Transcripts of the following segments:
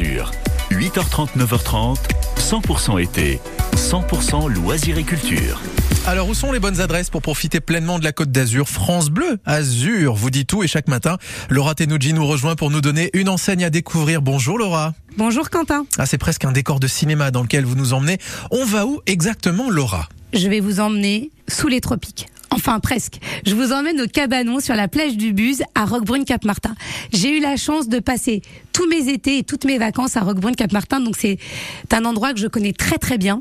d'Azur. 8h30, 9h30, 100% été, 100% loisirs et culture. Alors où sont les bonnes adresses pour profiter pleinement de la Côte d'Azur? France Bleu, Azur, vous dit tout et chaque matin, Laura Tenouji nous rejoint pour nous donner une enseigne à découvrir. Bonjour Laura. Bonjour Quentin. Ah c'est presque un décor de cinéma dans lequel vous nous emmenez. On va où exactement Laura? Je vais vous emmener sous les tropiques. Enfin presque. Je vous emmène au cabanon sur la plage du Buz à Roquebrune-Cap-Martin. J'ai eu la chance de passer tous mes étés et toutes mes vacances à Roquebrune-Cap-Martin, donc c'est un endroit que je connais très très bien.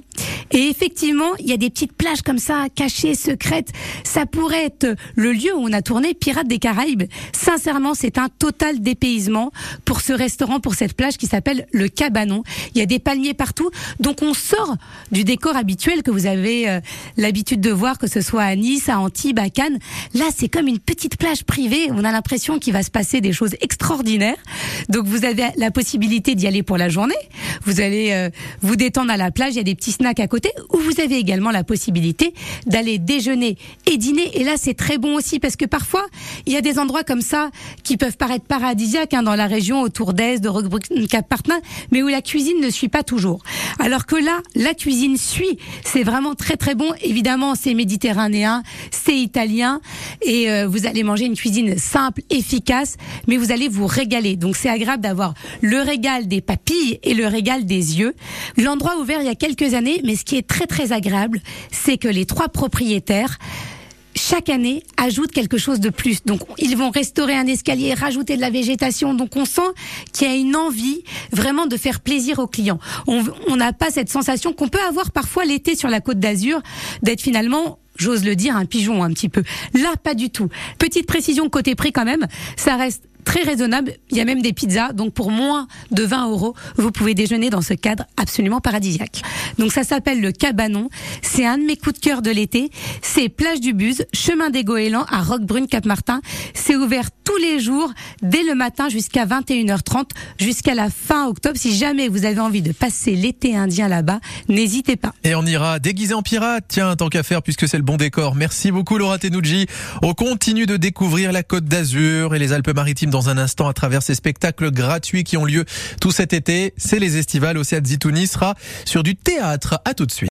Et effectivement, il y a des petites plages comme ça, cachées, secrètes. Ça pourrait être le lieu où on a tourné Pirates des Caraïbes. Sincèrement, c'est un total dépaysement pour ce restaurant, pour cette plage qui s'appelle le Cabanon. Il y a des palmiers partout, donc on sort du décor habituel que vous avez euh, l'habitude de voir, que ce soit à Nice, à Antibes, à Cannes. Là, c'est comme une petite plage privée. On a l'impression qu'il va se passer des choses extraordinaires. Donc vous avez la possibilité d'y aller pour la journée. Vous allez euh, vous détendre à la plage. Il y a des petits snacks à côté où vous avez également la possibilité d'aller déjeuner et dîner. Et là, c'est très bon aussi parce que parfois, il y a des endroits comme ça qui peuvent paraître paradisiaques hein, dans la région autour d'Est, de Roquebrune-Cap-Martin, mais où la cuisine ne suit pas toujours. Alors que là, la cuisine suit. C'est vraiment très très bon. Évidemment, c'est méditerranéen, c'est italien et euh, vous allez manger une cuisine simple, efficace, mais vous allez vous régaler. Donc c'est agréable d'avoir le régal des papilles et le régal des yeux. L'endroit ouvert il y a quelques années, mais ce qui est très très agréable, c'est que les trois propriétaires chaque année ajoutent quelque chose de plus. Donc ils vont restaurer un escalier, rajouter de la végétation. Donc on sent qu'il y a une envie vraiment de faire plaisir aux clients. On n'a pas cette sensation qu'on peut avoir parfois l'été sur la côte d'Azur d'être finalement j'ose le dire, un pigeon un petit peu. Là, pas du tout. Petite précision côté prix quand même, ça reste très raisonnable. Il y a même des pizzas, donc pour moins de 20 euros, vous pouvez déjeuner dans ce cadre absolument paradisiaque. Donc ça s'appelle le Cabanon. C'est un de mes coups de cœur de l'été. C'est plage du Buz, chemin des Goélands à Roquebrune Cap Martin. C'est ouvert tous les jours, dès le matin jusqu'à 21h30, jusqu'à la fin octobre. Si jamais vous avez envie de passer l'été indien là-bas, n'hésitez pas. Et on ira déguisé en pirate. Tiens, tant qu'à faire, puisque c'est le bon décor. Merci beaucoup Laura Tenouji. On continue de découvrir la Côte d'Azur et les Alpes-Maritimes dans un instant à travers ces spectacles gratuits qui ont lieu tout cet été. C'est les estivales. Océane Zitouni sera sur du théâtre. À tout de suite.